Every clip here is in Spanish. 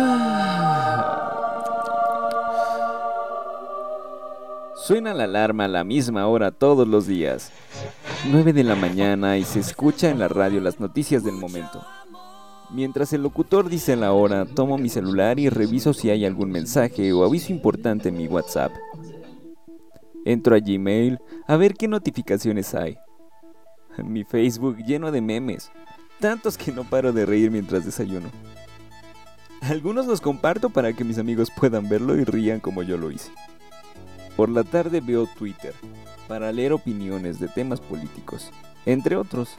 Suena la alarma a la misma hora todos los días, 9 de la mañana y se escucha en la radio las noticias del momento. Mientras el locutor dice la hora, tomo mi celular y reviso si hay algún mensaje o aviso importante en mi WhatsApp. Entro a Gmail a ver qué notificaciones hay. Mi Facebook lleno de memes, tantos que no paro de reír mientras desayuno. Algunos los comparto para que mis amigos puedan verlo y rían como yo lo hice. Por la tarde veo Twitter para leer opiniones de temas políticos, entre otros.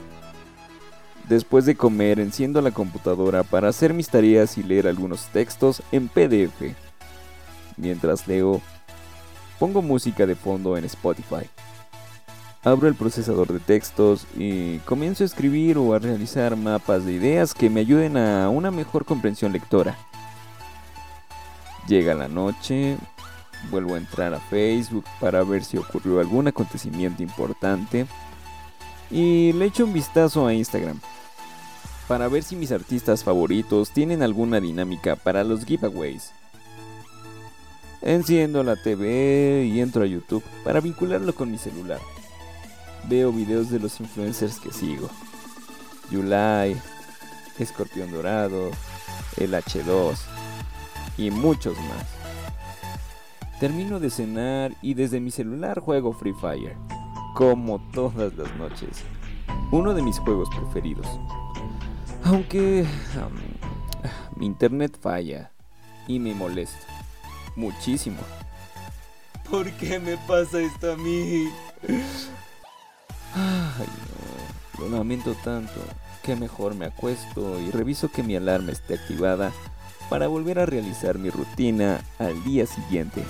Después de comer enciendo la computadora para hacer mis tareas y leer algunos textos en PDF. Mientras leo, pongo música de fondo en Spotify. Abro el procesador de textos y comienzo a escribir o a realizar mapas de ideas que me ayuden a una mejor comprensión lectora. Llega la noche, vuelvo a entrar a Facebook para ver si ocurrió algún acontecimiento importante y le echo un vistazo a Instagram para ver si mis artistas favoritos tienen alguna dinámica para los giveaways. Enciendo la TV y entro a YouTube para vincularlo con mi celular veo videos de los influencers que sigo. Yulai, Escorpión Dorado, el H2 y muchos más. Termino de cenar y desde mi celular juego Free Fire, como todas las noches. Uno de mis juegos preferidos. Aunque mi internet falla y me molesta muchísimo. ¿Por qué me pasa esto a mí? Ay, no, lo lamento tanto que mejor me acuesto y reviso que mi alarma esté activada para volver a realizar mi rutina al día siguiente.